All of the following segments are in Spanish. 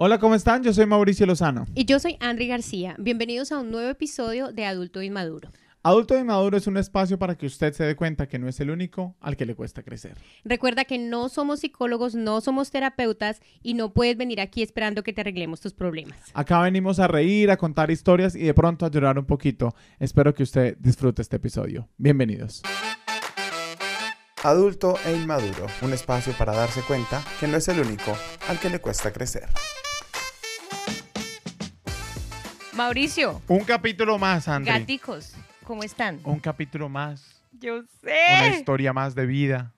Hola, ¿cómo están? Yo soy Mauricio Lozano. Y yo soy Andri García. Bienvenidos a un nuevo episodio de Adulto Inmaduro. Adulto Inmaduro es un espacio para que usted se dé cuenta que no es el único al que le cuesta crecer. Recuerda que no somos psicólogos, no somos terapeutas y no puedes venir aquí esperando que te arreglemos tus problemas. Acá venimos a reír, a contar historias y de pronto a llorar un poquito. Espero que usted disfrute este episodio. Bienvenidos. Adulto e Inmaduro, un espacio para darse cuenta que no es el único al que le cuesta crecer. Mauricio, Un capítulo más, Andri. gaticos, ¿cómo están? Un capítulo más. Yo Una sé. historia más de vida.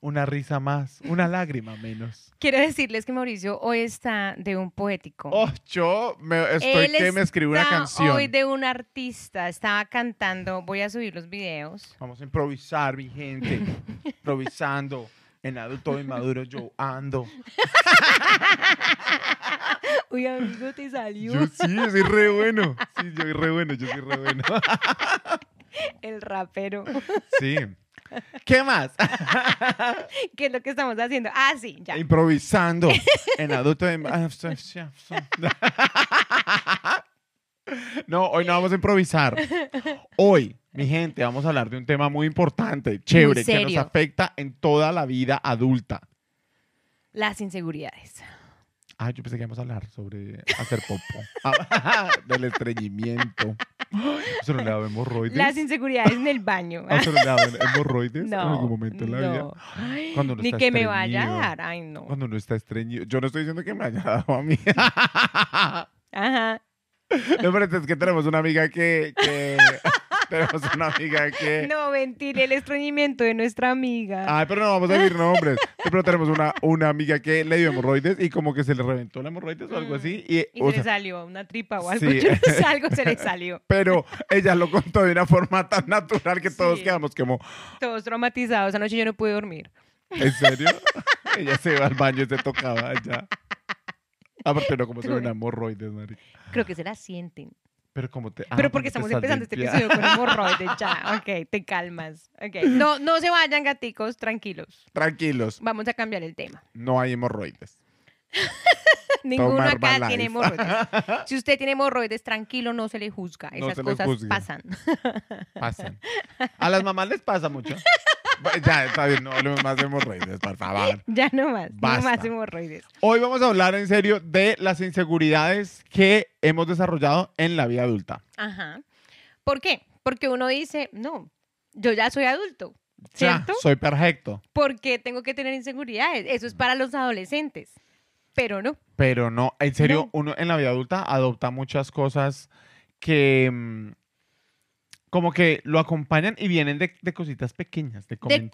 Una risa más. Una lágrima menos. Quiero decirles que Mauricio hoy está de un poético. Oh, yo me, estoy Él que me escribo una está canción. Hoy de un artista, estaba cantando, voy a subir los videos. Vamos a improvisar, mi gente. Improvisando. En adulto inmaduro yo ando. Uy, amigo, te salió Yo sí, yo soy re bueno. Sí, yo soy re bueno, yo soy re bueno. el rapero. Sí. ¿Qué más? ¿Qué es lo que estamos haciendo? Ah, sí, ya. Improvisando. En adulto inmaduro. No, hoy no vamos a improvisar. Hoy, mi gente, vamos a hablar de un tema muy importante, chévere, que nos afecta en toda la vida adulta. Las inseguridades. Ah, yo pensé que íbamos a hablar sobre hacer popo. Ah, del estreñimiento. ¿Eso no le da hemorroides? Las inseguridades en el baño. ¿Ah, ¿Eso no le da hemorroides No. en algún momento en la vida? no. Cuando uno Ni está que me vaya a dar. Ay, no. Cuando uno está estreñido. Yo no estoy diciendo que me haya dado a mí. Ajá. No, pero es que tenemos una amiga que... que- tenemos una amiga que... No, ventile el estreñimiento de nuestra amiga. Ay, pero no vamos a decir nombres. Pero tenemos una, una amiga que le dio hemorroides y como que se le reventó la hemorroides o algo Mm. así. Y, y o se le sea, salió una tripa o algo. sí. Yo no sé, algo se le salió. pero ella lo contó de una forma tan natural que todos Sí. quedamos como, Todos traumatizados. Anoche yo no pude dormir. ¿en serio? ella se iba al baño y se tocaba allá. Aparte no como se ven hemorroides, Mari. Creo que se la sienten. Pero como te... ah, Pero porque te estamos empezando este limpiando. episodio con hemorroides. Ya, ok, te calmas. Ok. No, no se vayan, gaticos, tranquilos. Tranquilos, Vamos a cambiar el tema. no hay hemorroides. Ninguno Tomar acá tiene hemorroides. Si usted tiene hemorroides, tranquilo, no se le juzga. No Esas se cosas pasan. Pasan. A las mamás les pasa mucho. Ya, está bien, no hablemos más de hemorroides, por favor. ya no más, no Basta. más hemorroides. Hoy vamos a hablar en serio de las inseguridades que hemos desarrollado en la vida adulta. Ajá. ¿Por qué? Porque uno dice, no, yo ya soy adulto, Ya, ¿cierto? soy perfecto. ¿Por qué tengo que tener inseguridades? Eso es para los adolescentes. Pero no. Pero no, en serio, No. uno en la vida adulta adopta muchas cosas que mm, como que lo acompañan y vienen de, de cositas pequeñas, de De comentarios.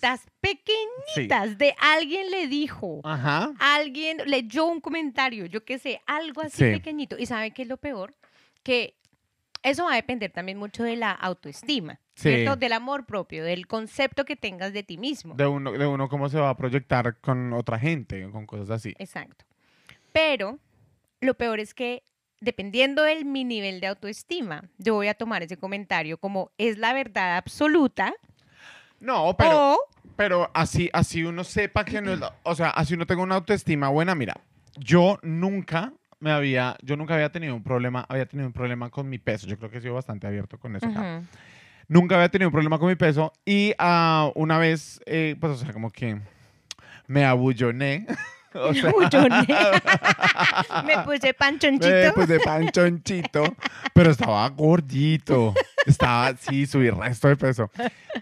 cositas Sí. pequeñitas. De alguien le dijo. Ajá. Alguien leyó un comentario, yo qué sé, algo así Sí. pequeñito. ¿Y sabe qué es lo peor? Que eso va a depender también mucho de la autoestima, Sí. ¿cierto? Del amor propio, del concepto que tengas de ti mismo. De uno, de uno cómo se va a proyectar con otra gente, con cosas así. Exacto. Pero lo peor es que dependiendo de mi nivel de autoestima, yo voy a tomar ese comentario como es la verdad absoluta No, pero, o pero así, así uno sepa que no es, la- o sea, así uno tenga una autoestima buena, mira, yo nunca me había, yo nunca había tenido un problema, había tenido un problema con mi peso, yo creo que he sido bastante abierto con eso. Nunca había tenido un problema con mi peso y ah, una vez, eh, pues, o sea, como que me abulloné. o sea, me puse panchonchito. me puse panchonchito, pero estaba gordito. Estaba, sí, subí resto de peso.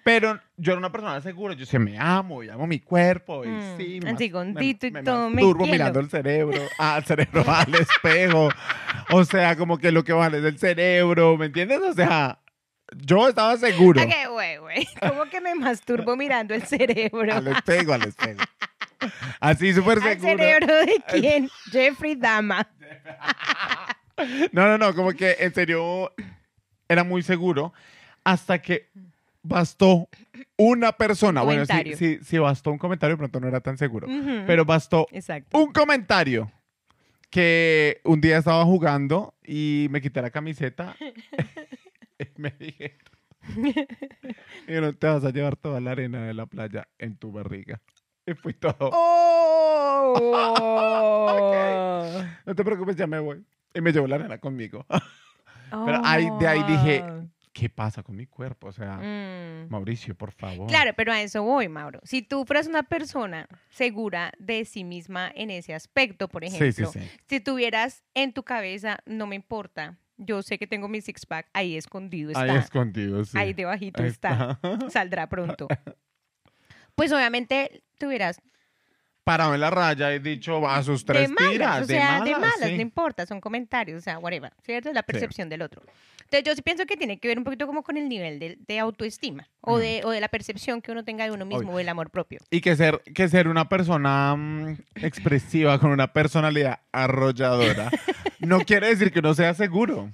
Pero yo era una persona segura, yo se me amo y amo mi cuerpo. Y Mm, sí, así mas- gordito y me, todo, me mirando el cerebro, al cerebro, al espejo. O sea, como que lo que vale es el cerebro, ¿me entiendes? O sea, yo estaba seguro. Ok, güey, güey. ¿Cómo que me masturbo mirando el cerebro? Al espejo, al espejo. Así súper ¿Al seguro. cerebro de quién? Jeffrey Dama. No, no, no, como que en serio era muy seguro hasta que bastó una persona. Bueno, comentario. sí, sí, bastó un comentario, pronto no era tan seguro. Pero bastó Exacto. un comentario que un día estaba jugando y me quité la camiseta y me dije, no te vas a llevar toda la arena de la playa en tu barriga. Y fui todo. ¡Oh! no te preocupes, ya me voy. Y me llevó la arena conmigo. Pero ahí- de ahí dije, Oh. ¿Qué pasa con mi cuerpo? O sea, Mm. Mauricio, por favor. Claro, pero a eso voy, Mauro. Si tú fueras una persona segura de sí misma en ese aspecto, por ejemplo, sí, sí. si tuvieras en tu cabeza, no me importa, yo sé que tengo mi six pack ahí escondido está, Ahí escondido, sí. ahí debajito Ahí está, saldrá pronto. Pues obviamente tuvieras Parado en la raya y dicho a sus de tres malas, tiras. o sea, de malas, sí. no importa, son comentarios, o sea, whatever, ¿cierto? Es la percepción del otro. Entonces yo sí pienso que tiene que ver un poquito como con el nivel de, de autoestima o, Ujú. de, o de la percepción que uno tenga de uno mismo Obvio. o del amor propio. Y que ser, que ser una persona mm, expresiva con una personalidad arrolladora no quiere decir que uno sea seguro.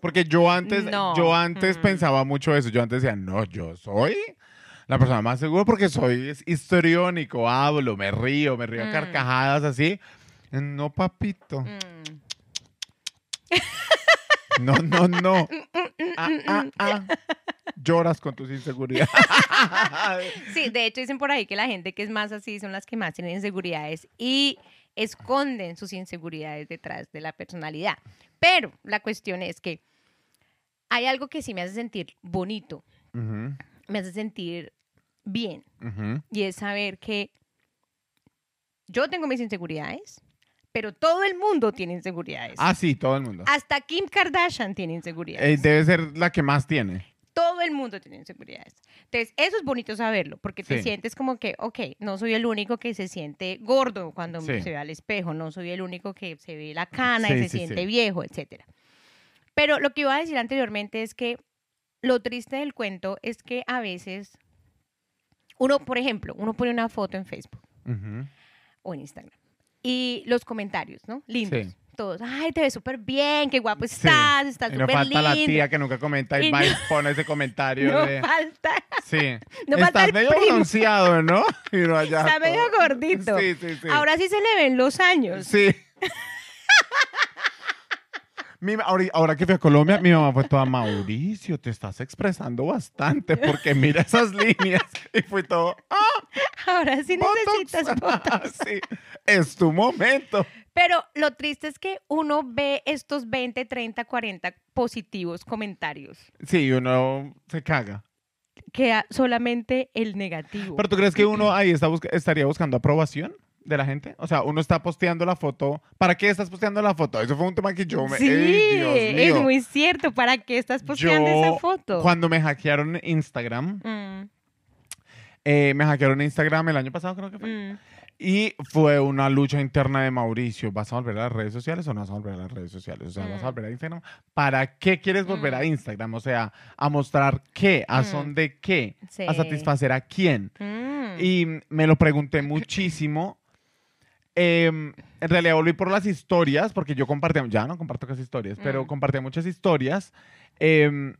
Porque yo antes, No. yo antes Mm. pensaba mucho eso. Yo antes decía, no, yo soy la persona más segura porque soy histriónico, hablo, me río, me río a Mm. carcajadas así. No, papito. Mm. No, no, no. Ah, ah, ah. Lloras con tus inseguridades. Sí, de hecho dicen por ahí que la gente que es más así son las que más tienen inseguridades y esconden sus inseguridades detrás de la personalidad. Pero la cuestión es que hay algo que sí me hace sentir bonito, me hace sentir bien ujú. y es saber que yo tengo mis inseguridades, pero todo el mundo tiene inseguridades. Ah, sí, todo el mundo. Hasta Kim Kardashian tiene Eh, inseguridades. debe ser la que más tiene. todo el mundo tiene inseguridades. Entonces, eso es bonito saberlo, porque te Sí. sientes como que, ok, no soy el único que se siente gordo cuando Sí. se ve al espejo, no soy el único que se ve la cana y Sí, se sí, siente viejo, etcétera. Pero lo que iba a decir anteriormente es que lo triste del cuento es que a veces uno, por ejemplo, uno pone una foto en Facebook o en Instagram y los comentarios, ¿no? Lindos. Sí. Todos, ay, te ves súper bien, qué guapo Sí. estás, estás Y no súper falta la lindo. tía que nunca comenta y, Y va y pone ese comentario No de... falta. Sí. No falta Estás el medio primo. bronceado, ¿no? Y no allá Está medio gordito. Sí, sí, sí. Ahora sí se le ven los años. Sí. Mi ahora, ahora que fui a Colombia, mi mamá fue toda Mauricio, te estás expresando bastante porque mira esas líneas. Y fui todo, ¡ah! Ahora sí necesitas Botox. botox. sí, es tu momento. Pero lo triste es que uno ve estos 20, 30, 40 positivos comentarios. Sí, uno se caga. Queda solamente el negativo. Pero tú crees que uno ahí está estaría buscando aprobación de la gente? O sea, uno está posteando la foto. ¿Para qué estás posteando la foto? Eso fue un tema que yo me... sí, ¡Ey, Dios es mío! muy cierto. ¿Para qué estás posteando Yo, esa foto? Cuando me hackearon Instagram, Mm, eh, me hackearon Instagram el año pasado, creo que fue. mm. Y fue una lucha interna de Mauricio. ¿Vas a volver a las redes sociales o no vas a volver a las redes sociales? O sea, ¿vas a Mm. volver a Instagram? ¿Para qué quieres volver a. Instagram? O sea, ¿a mostrar qué? ¿A Mm. son de qué? Sí. ¿A satisfacer a quién? Y me lo pregunté muchísimo. Em, en realidad volví por las historias, porque yo compartía, ya no comparto casi historias, pero Mm. compartía muchas historias. Em,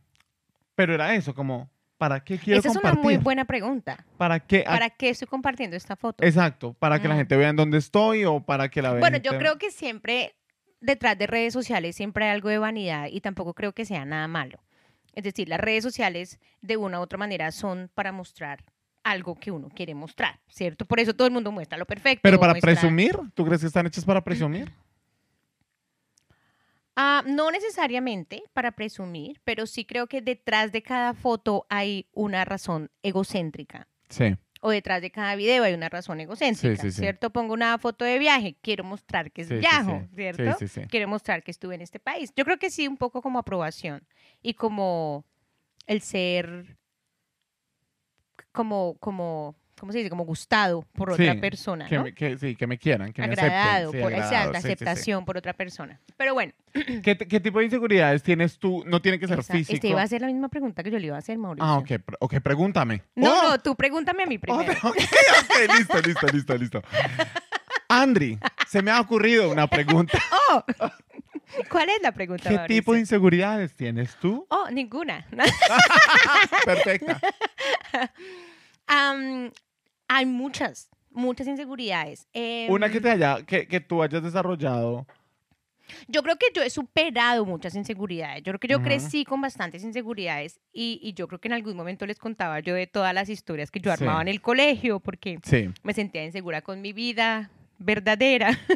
pero era eso, como, ¿para qué quiero Esa es compartir? una muy buena pregunta. ¿Para qué? ¿A- ¿Para qué estoy compartiendo esta foto? Exacto, para que la Mm. gente vea en dónde estoy o para que la vean. Bueno, yo creo que siempre detrás de redes sociales siempre hay algo de vanidad y tampoco creo que sea nada malo. Es decir, las redes sociales de una u otra manera son para mostrar algo que uno quiere mostrar, ¿cierto? Por eso todo el mundo muestra lo perfecto. Pero para muestra- presumir, ¿tú crees que están hechas para presumir? Ah, no necesariamente para presumir, pero sí creo que detrás de cada foto hay una razón egocéntrica. Sí. O detrás de cada video hay una razón egocéntrica, sí, sí. ¿cierto? Pongo una foto de viaje, quiero mostrar que es viajo. ¿cierto? Sí, sí, sí. quiere mostrar que estuve en este país. Yo creo que sí, un poco como aprobación y como el ser, como, como, ¿cómo se dice? Como gustado por otra Sí, persona, Que ¿no? me, que, sí, que me quieran, que me agradado, acepten. Sí, por agradado, exacto, sí, aceptación por otra persona. Pero bueno, ¿Qué, qué tipo de inseguridades tienes tú? No tiene que ser esa- físico. este iba a ser la misma pregunta que yo le iba a hacer, Mauricio. Ah, ok, ok, pregúntame. No, Oh, no, tú pregúntame a mí oh, primero. ok, ok, listo, listo, listo, listo. Andri, se me ha ocurrido una pregunta. Oh, ¿Cuál es la pregunta, ¿Qué Mauricio? tipo de inseguridades tienes tú? Oh, ninguna. Perfecta. Hay muchas, muchas inseguridades. Una que Em, te haya, que, que tú hayas desarrollado. Yo creo que yo he superado muchas inseguridades. Yo creo que yo crecí con bastantes inseguridades y, y yo creo que en algún momento les contaba yo de todas las historias que yo Sí. armaba en el colegio porque Sí. me sentía insegura con mi vida, verdadera.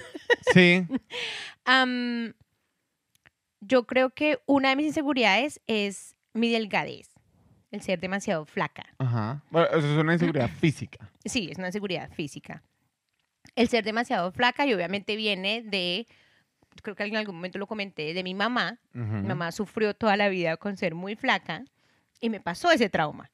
Sí. Yo creo que una de mis inseguridades es mi delgadez, el ser demasiado flaca. Ajá. Bueno, eso es una inseguridad física. Sí, es una inseguridad física. El ser demasiado flaca y obviamente viene de, creo que en algún momento lo comenté, de mi mamá. Mi mamá sufrió toda la vida con ser muy flaca y me pasó ese trauma.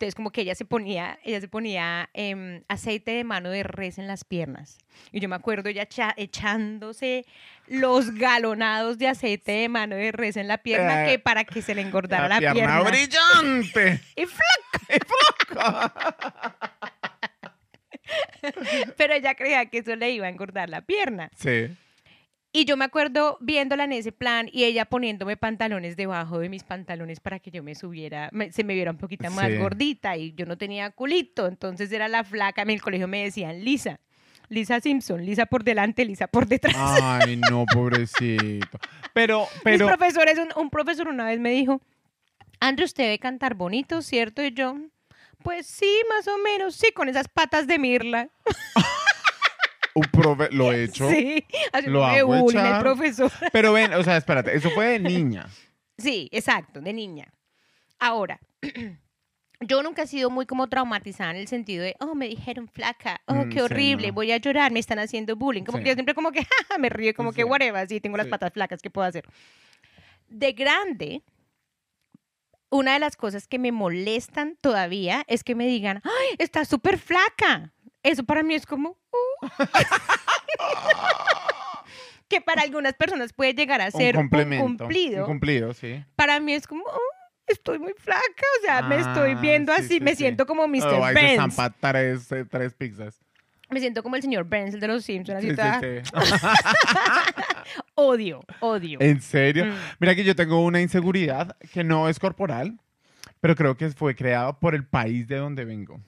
Entonces, como que ella se ponía, ella se ponía em, aceite de mano de res en las piernas. Y yo me acuerdo ella echándose los galonados de aceite de mano de res en la pierna Eh, que para que se le engordara la, pierna, pierna. brillante. Y flaca. Pero ella creía que eso le iba a engordar la pierna. Sí. Y yo me acuerdo viéndola en ese plan y ella poniéndome pantalones debajo de mis pantalones para que yo me subiera, me- se me viera un poquito más Sí. gordita y yo no tenía culito, entonces era la flaca, en el colegio me decían Lisa, Lisa Simpson, Lisa por delante, Lisa por detrás. Ay, no, pobrecito. Pero, Mis pero, profesores, un, un profesor una vez me dijo, Andrew, usted debe cantar bonito, ¿cierto? Y yo, pues sí, más o menos, sí, con esas patas de Mirla. un profe lo he hecho. Sí, lo hago el profesor. Pero ven, o sea, espérate, eso fue de niña. Sí, exacto, de niña. Ahora, yo nunca he sido muy como traumatizada en el sentido de, oh, me dijeron flaca, oh, Mm, qué sí, horrible, no. voy a llorar, me están haciendo bullying. Como Sí. que yo siempre como que, jaja, me río, como que whatever, sí, tengo las patas flacas, ¿qué puedo hacer? De grande, una de las cosas que me molestan todavía es que me digan, ay, estás súper flaca. Eso para mí es como, "Uh". que para algunas personas puede llegar a ser un cumplido Un cumplido, sí. para mí es como, "Oh, estoy muy flaca, o sea, me estoy Ah, viendo sí, así, sí, me sí. siento como Mr. Oh, Burns. zampa tres, eh, tres pizzas. Me siento como el señor Burns, el de los Simpsons, así Sí, sí, toda- odio, odio. ¿En serio? Mm. Mira que yo tengo una inseguridad que no es corporal, pero creo que fue creada por el país de donde vengo.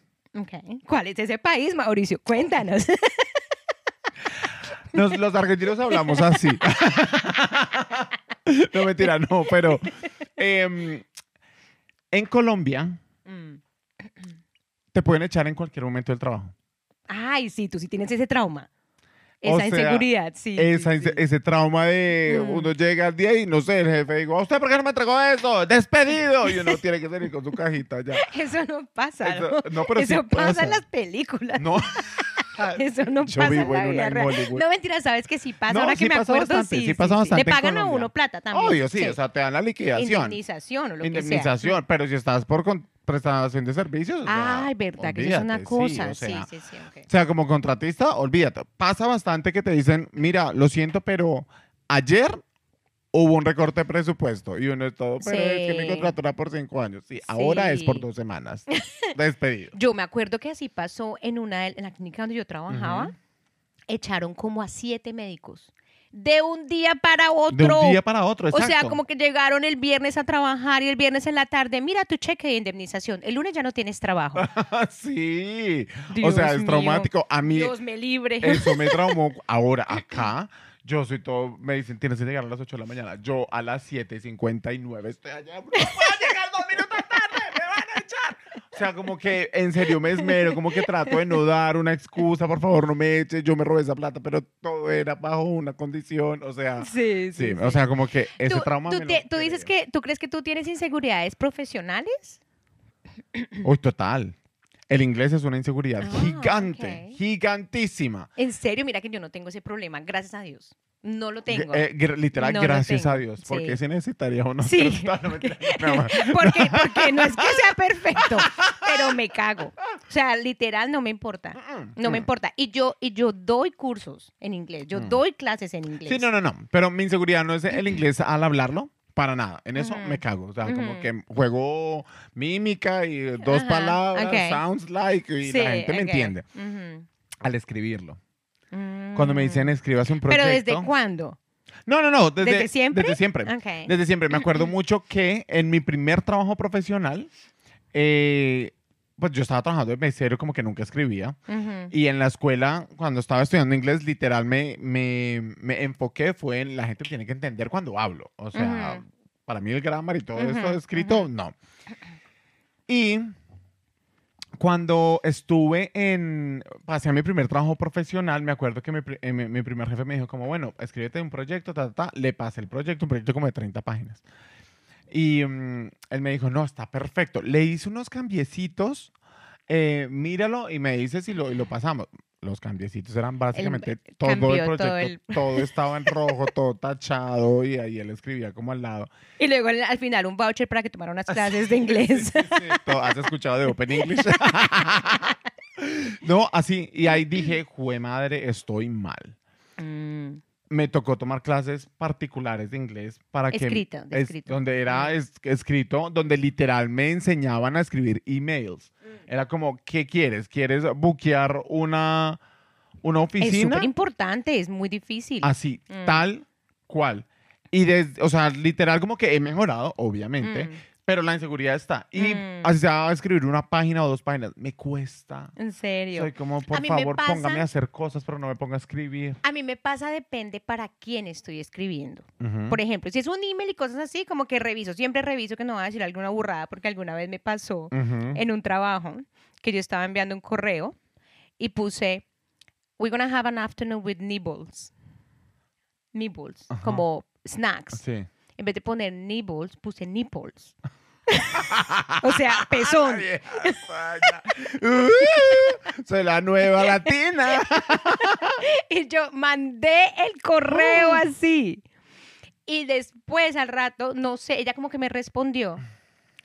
¿Cuál es ese país, Mauricio? Cuéntanos. Nos- los argentinos hablamos así. no, mentira, no, pero em, en Colombia Mm. te pueden echar en cualquier momento del trabajo. Ay, sí, tú sí tienes ese trauma. Esa inseguridad, sí. sí, Esa sí. inse- Ese trauma de Mm. uno llega al día y no sé, el jefe digo, ¿a usted por qué no me entregó eso? ¡Despedido! Y uno tiene que salir con su cajita ya. Eso no pasa. Eso- no, pero Eso pasa, pasa. en las películas. No. Eso no Yo pasa vivo en la vida real. Hollywood. No, mentira, sabes que sí pasa. No, Ahora sí que me pasa acuerdo, bastante, sí, sí pasa bastante Le en pagan a Colombia. uno plata también. Obvio, sí, o sea, te dan la liquidación. Indemnización o lo que sea. Indemnización, pero si estás por con- prestación de servicios. o sea, Ay, verdad, que eso es una olvídate, cosa. Sí, Sí, o sea, sí, sí, ok. o sea, como contratista, olvídate. Pasa bastante que te dicen, mira, lo siento, pero ayer hubo un recorte de presupuesto y uno es todo, pero es que mi contrato era por cinco años. Sí, ahora es por dos semanas. Despedido. Yo me acuerdo que así pasó en una de- en la clínica donde yo trabajaba. Echaron como a siete médicos. De un día para De otro. un día para otro, o exacto. sea, como que llegaron el viernes a trabajar y el viernes en la tarde, mira tu cheque de indemnización. El lunes ya no tienes trabajo. sí. o sea, es mío. traumático. A mí Dios me libre. eso me traumó. Ahora, acá, yo soy todo, me dicen, tienes que llegar a las 8 de la mañana. Yo a las 7.59 estoy allá. No puedo llegar dos minutos tarde, me van a echar. O sea, como que en serio me esmero, como que trato de no dar una excusa, por favor, no me eches, yo me robé esa plata, pero todo era bajo una condición, o sea, Sí, sí, o sea, como que ese ¿Tú, trauma tú me te- lo tú dices que tú crees que tú tienes inseguridades profesionales? Uy, total. El inglés es una inseguridad Ah, gigante, ok. gigantísima. En serio, mira que yo no tengo ese problema, gracias a Dios. No lo tengo. Eh, literal, No gracias a Dios, sí. porque si necesitaría uno. Sí. No, no. porque, porque no es que sea perfecto, pero me cago. O sea, literal no me importa. No me Mm. importa. Y yo, y yo doy cursos en inglés. Yo Mm. doy clases en inglés. Sí, no, no, no. Pero mi inseguridad no es el inglés al hablarlo. Para nada. En eso me cago. O sea, como que juego mímica y dos palabras, sounds like, y Sí, la gente me entiende. Al escribirlo. Cuando me dicen Mm. escribas un proyecto. ¿Pero desde cuándo? No, no, no. Desde, ¿Desde siempre? Desde siempre. Desde siempre. Me acuerdo mucho que en mi primer trabajo profesional, eh, pues yo estaba trabajando de mesero, como que nunca escribía. Ujú. Y en la escuela, cuando estaba estudiando inglés, literal me, me, me enfoqué, fue en la gente tiene que entender cuando hablo. O sea, Ujú. para mí el grammar y todo Ujú, esto escrito, no. Y Cuando estuve en, pasé a mi primer trabajo profesional, me acuerdo que mi, eh, mi- mi primer jefe me dijo como, bueno, escríbete un proyecto, ta, ta, ta. Le pasé el proyecto, un proyecto como de 30 páginas. Y mm, él me dijo, no, está perfecto. Le hice unos cambiecitos, eh, míralo y me dice si lo, y lo pasamos. Los cambiecitos eran básicamente todo el proyecto, todo estaba en rojo, todo tachado y ahí él escribía como al lado. Y luego al al final un voucher para que tomara unas clases de inglés. Sí, sí, todo- ¿Has escuchado de Open English? no, así. Y ahí dije, jue madre, estoy mal. Mm, Me tocó tomar clases particulares de inglés para que... Escrito, es- escrito. Donde era Mm. es- escrito, donde literal me enseñaban a escribir emails. Era como, ¿qué quieres? ¿Quieres buquear una, una Es oficina? súper importante, es muy difícil. Así, Mm. tal cual. Y, o sea, literal como que he mejorado, obviamente, Mm, pero la inseguridad está. Y Mm. así sea escribir una página o dos páginas, me cuesta. en serio. Soy como, por favor, pasa- póngame a hacer cosas, pero no me ponga a escribir. A mí me pasa, depende para quién estoy escribiendo. Por ejemplo, si es un email y cosas así, como que reviso, siempre reviso que no voy a decir alguna burrada, porque alguna vez me pasó en un trabajo que yo estaba enviando un correo y puse, we're gonna have an afternoon with nibbles. Nibbles, como snacks. Sí. En vez de poner nibbles, puse nipples. o sea, pezón. Uh, soy la nueva latina. Y yo mandé el correo Oh. así. Y después al rato, no sé, ella como que me respondió.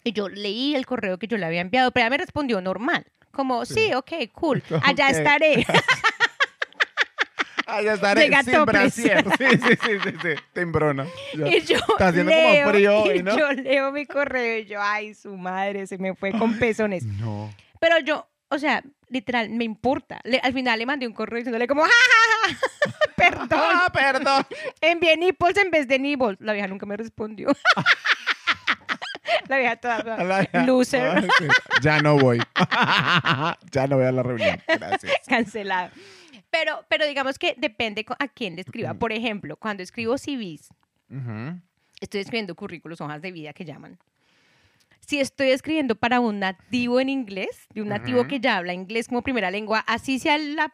Y yo leí el correo que yo le había enviado, pero ella me respondió normal. Como, sí, ok, cool. Allá estaré. Allá estaré Llega sin brasier. Sí, sí, sí, sí, sí. Tembrona. Ya. y yo Está haciendo como frío hoy, ¿no? yo leo mi correo y yo, ay, su madre, se me fue con pezones. No. Pero yo, o sea, literal, me importa. Le- al final le mandé un correo diciéndole como, ja, ja, ja, perdón. Ah, perdón. Envié nipples en vez de nibbles. La vieja nunca me respondió. la vieja toda, toda, loser, Ah, sí. Ya no voy. ya no voy a la reunión. Gracias. cancelada. Pero, pero digamos que depende a quién le escriba. Por ejemplo, cuando escribo CVs, Ujú. estoy escribiendo currículos, hojas de vida que llaman. Si estoy escribiendo para un nativo en inglés, de un nativo Ujú. que ya habla inglés como primera lengua, así sea la,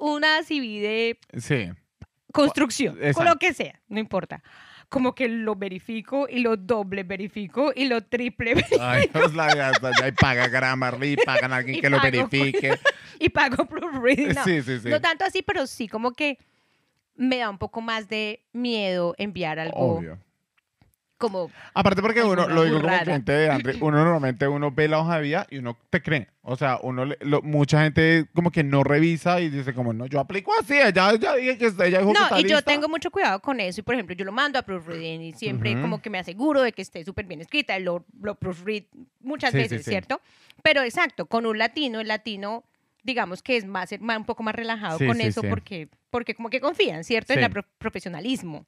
una CV de Sí. construcción, con Exacto. lo que sea, no importa. Como que lo verifico y lo doble verifico y lo triple verifico Ay, Dios, la ya, paga Grammarly, pagan a alguien Y que lo verifique. y pago proofreading. No, Sí, sí, sí. no tanto así, pero sí como que me da un poco más de miedo enviar algo Obvio. Como Aparte porque uno, lo digo como cliente de Andre, uno normalmente uno ve la hoja de vida y uno te cree. O sea, uno le- lo- mucha gente como que no revisa y dice como, no, yo aplico así, ella, ya dije que ella dijo que No, está y yo tengo mucho cuidado con eso. Y por ejemplo, yo lo mando a proofreading y siempre como que me aseguro de que esté súper bien escrita. Lo, lo proofread muchas Sí, veces, sí. ¿cierto? Pero exacto, con un latino, el latino, digamos que es más, un poco más relajado Sí, con sí, eso sí. porque, porque como que confían, ¿cierto? En el pro- profesionalismo.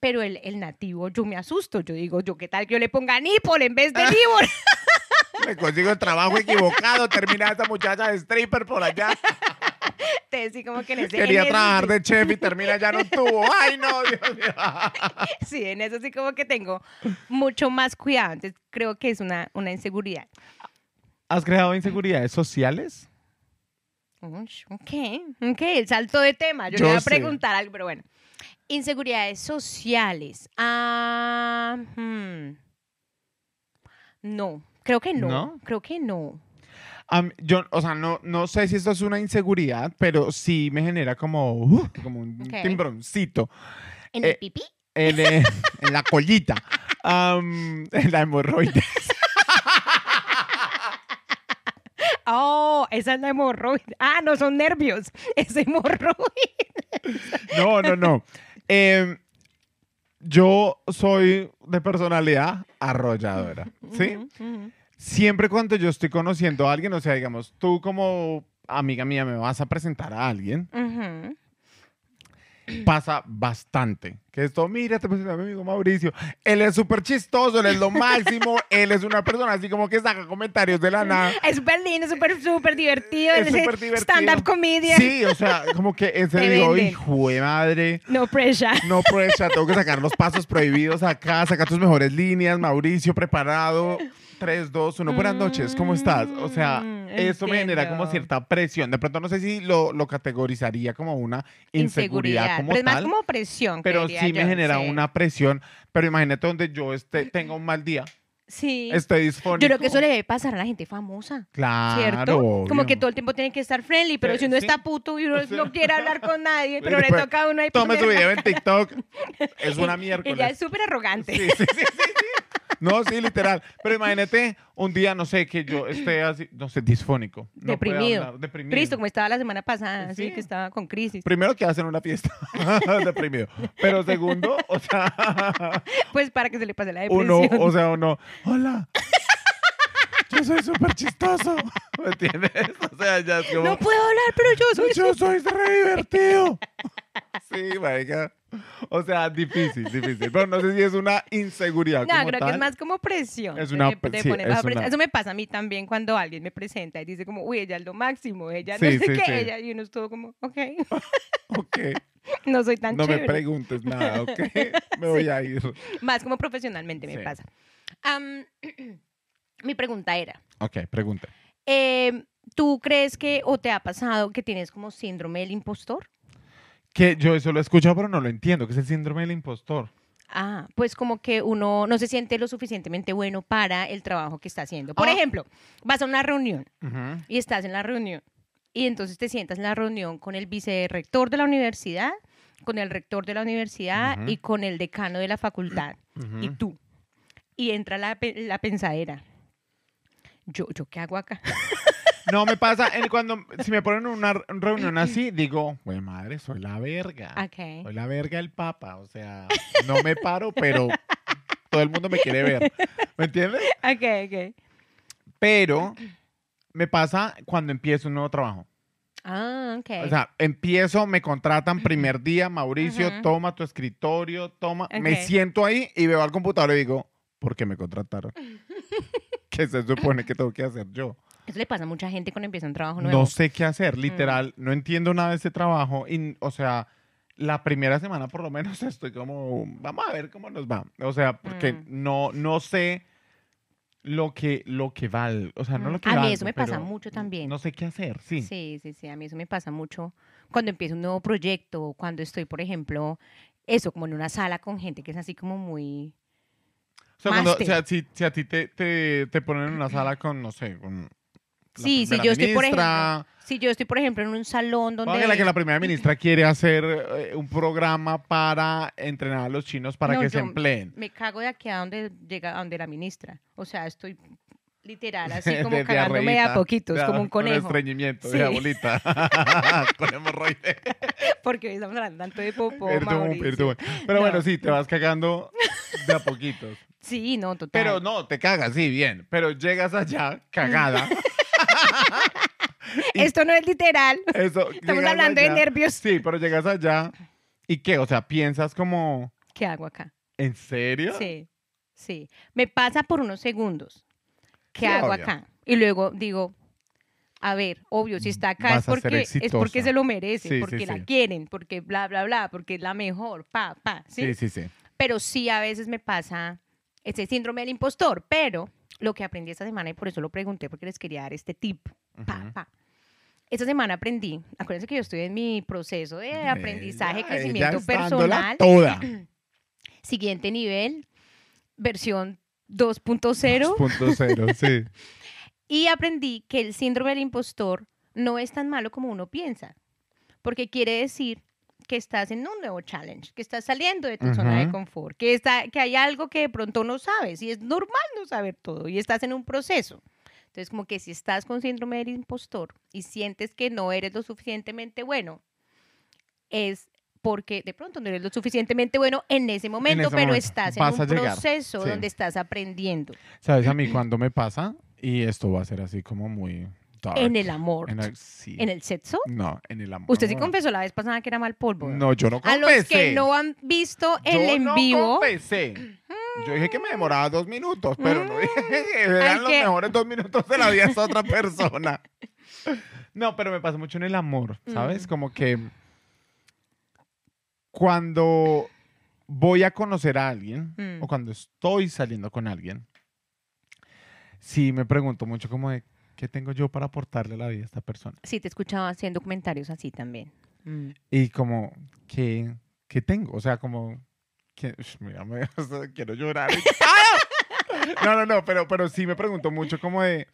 Pero el, el nativo, yo me asusto. Yo digo, yo qué tal que yo le ponga nipple en vez de nibble. Me consigo el trabajo equivocado, termina esta muchacha de stripper por allá. Entonces, sí, como que en ese, Quería en trabajar de chef y termina ya no tuvo. Ay, no, Dios mío. Sí, en eso sí como que tengo mucho más cuidado. Entonces, creo que es una, una inseguridad. ¿Has creado inseguridades sociales? Ok, ok, el salto de tema. Yo, Yo le voy a sé. preguntar algo, pero bueno. Inseguridades sociales. Ah, hmm. No, creo que no, ¿No? Creo que no. Yo, o sea, no, no sé si esto es una inseguridad, pero sí me genera como, uh, como un timbroncito ¿En Eh, el pipí? en, eh, en la collita, en la hemorroide. Oh, esa es la hemorroide. Ah, no, son nervios. Es hemorroide. No, no, no. Em, yo soy de personalidad arrolladora, ¿sí? Siempre cuando yo estoy conociendo a alguien, o sea, digamos, tú como amiga mía me vas a presentar a alguien, pasa bastante que esto, mira, te presento a mi amigo Mauricio. Él es súper chistoso, él es lo máximo. él es una persona así como que saca comentarios de la nada. Es súper lindo, súper, súper divertido. Es súper divertido. Stand-up comedian. Sí, o sea, como que serio, venden. hijo de madre. No pressure. No pressure, tengo que sacar los pasos prohibidos acá, sacar tus mejores líneas, Mauricio, preparado. 3, 2, 1, buenas noches, ¿cómo estás? O sea, Mm, eso me genera como entiendo. cierta presión. De pronto no sé si lo, lo categorizaría como una inseguridad, como pero es más tal, como presión. pero creería sí me genera sí. una presión. Pero imagínate donde yo esté, tenga un mal día, Sí. esté disfónico. Yo creo que eso le debe pasar a la gente famosa. Claro, ¿Cierto? Como que todo el tiempo tiene que estar friendly, pero Sí, si uno sí. está puto y uno no quiere hablar con nadie, pero le después toca a uno ahí Tome su video en TikTok. Es una Ella miércoles. es súper arrogante. Sí, sí, sí. No, sí, literal. Pero imagínate un día, no sé, que yo esté así, no sé, disfónico. no Deprimido. hablar, deprimido. Triste, como estaba la semana pasada, así Sí. que estaba con crisis. Primero que hacen una fiesta, deprimido. Pero segundo, o sea, Pues para que se le pase la depresión. uno, o sea, uno, hola. Yo soy súper chistoso. ¿Me entiendes? O sea, ya es como. no puedo hablar, pero yo soy yo soy re divertido. Sí, marica. O sea, difícil, difícil. Pero no sé si es una inseguridad. No, como creo que es más como presión. Es una- de sí, es una- Eso me pasa a mí también cuando alguien me presenta y dice como, uy, ella es lo máximo, ella no sé sí, qué, ella, y uno es todo como, ok, Ok. no soy tan No me preguntes nada, ¿ok? Me voy a ir. Más como profesionalmente me pasa. Am, mi pregunta era, Ok, pregunta. eh, ¿tú crees que o te ha pasado que tienes como síndrome del impostor? Que yo eso lo he escuchado, pero no lo entiendo, que es el síndrome del impostor. Ah, pues como que uno no se siente lo suficientemente bueno para el trabajo que está haciendo. Por Ah. ejemplo, vas a una reunión y estás en la reunión y entonces te sientas en la reunión con el vicerrector de la universidad, con el rector de la universidad y con el decano de la facultad y tú. Y entra la, la pensadera. Yo, ¿Yo qué hago acá? No me pasa, en cuando, si me ponen en una reunión así, digo, güey, madre, soy la verga. Ok. Soy la verga del papa. O sea, no me paro, pero todo el mundo me quiere ver. ¿Me entiendes? Ok, ok. Pero me pasa cuando empiezo un nuevo trabajo. Ah, ok. O sea, empiezo, me contratan primer día, Mauricio, toma tu escritorio, toma. Me siento ahí y veo al computador y digo, ¿por qué me contrataron? ¿Qué se supone que tengo que hacer yo? Eso le pasa a mucha gente cuando empieza un trabajo nuevo. No sé qué hacer, Mm. literal, no entiendo nada de ese trabajo. Y, o sea, la primera semana por lo menos estoy como, vamos a ver cómo nos va. O sea, porque Mm. no, no sé lo que, lo que val, o sea, no Mm. lo que A mí eso me pasa mucho también. No sé qué hacer, sí. Sí, sí, sí, a mí eso me pasa mucho cuando empiezo un nuevo proyecto, o cuando estoy, por ejemplo, eso, como en una sala con gente que es así como muy... O sea, cuando- o sea, si, si a ti te, te, te ponen en una sala con, no sé, con... la Sí, si yo estoy, por ejemplo, si yo estoy, por ejemplo, en un salón donde... Póngale que la primera ministra quiere hacer eh, un programa para entrenar a los chinos para No, que se empleen. Me cago de aquí a donde llega, a donde la ministra. O sea, estoy literal, así como De cagándome de a poquitos, de- como un Con conejo. estreñimiento Sí. de abuelita. con hemorroide. Porque hoy estamos hablando tanto de popó. Pero bueno, No. sí, te vas cagando de a poquitos. Sí, no, total. Pero no, te cagas, sí, bien. Pero llegas allá cagada. Esto no es literal. Eso, Estamos hablando de nervios. Sí, pero llegas allá. ¿Y qué? O sea, piensas como, ¿Qué hago acá? ¿en serio? Sí, sí. Me pasa por unos segundos. ¿Qué Sí, hago obvio. acá? Y luego digo, a ver, obvio, si está acá Vas es porque, es porque se lo merece, Sí, porque sí. la quieren, porque bla, bla, bla, porque es la mejor, pa, pa, ¿sí? sí, sí. sí. Pero sí a veces me pasa ese síndrome del impostor, pero lo que aprendí esta semana y por eso lo pregunté porque les quería dar este tip, pa, Ujú. pa. Esta semana aprendí, acuérdense que yo estoy en mi proceso de aprendizaje, Ella- crecimiento ella personal, Toda. siguiente nivel, versión 2.0. 2.0, sí. Y aprendí que el síndrome del impostor no es tan malo como uno piensa, porque quiere decir que estás en un nuevo challenge, que estás saliendo de tu zona de confort, que, está, que hay algo que de pronto no sabes y es normal no saber todo y estás en un proceso. Entonces, como que si estás con síndrome del impostor y sientes que no eres lo suficientemente bueno, es porque de pronto no eres lo suficientemente bueno en ese momento, ese pero momento. estás en Vas a un proceso Sí. donde estás aprendiendo. ¿Sabes a mí cuando me pasa? Y esto va a ser así como muy dark. En el amor. En el, sí. ¿En el sexo? No, en el amor. Usted sí confesó la vez pasada que era mal polvo. No, yo no A confesé. los que no han visto el Yo en no vivo, confesé. Yo dije que me demoraba dos minutos, pero no dije que eran los que- mejores dos minutos de la vida de esa otra persona. No, pero me pasa mucho en el amor, ¿sabes? Mm. Como que cuando voy a conocer a alguien Mm. o cuando estoy saliendo con alguien, sí me pregunto mucho como de, ¿qué tengo yo para aportarle a la vida a esta persona? sí te escuchaba haciendo comentarios así también. Mm. Y como, ¿qué, qué tengo? O sea, como, que, mira, me- o sea, quiero llorar. ¡Ah! No, no, no, pero, pero sí me pregunto mucho como de,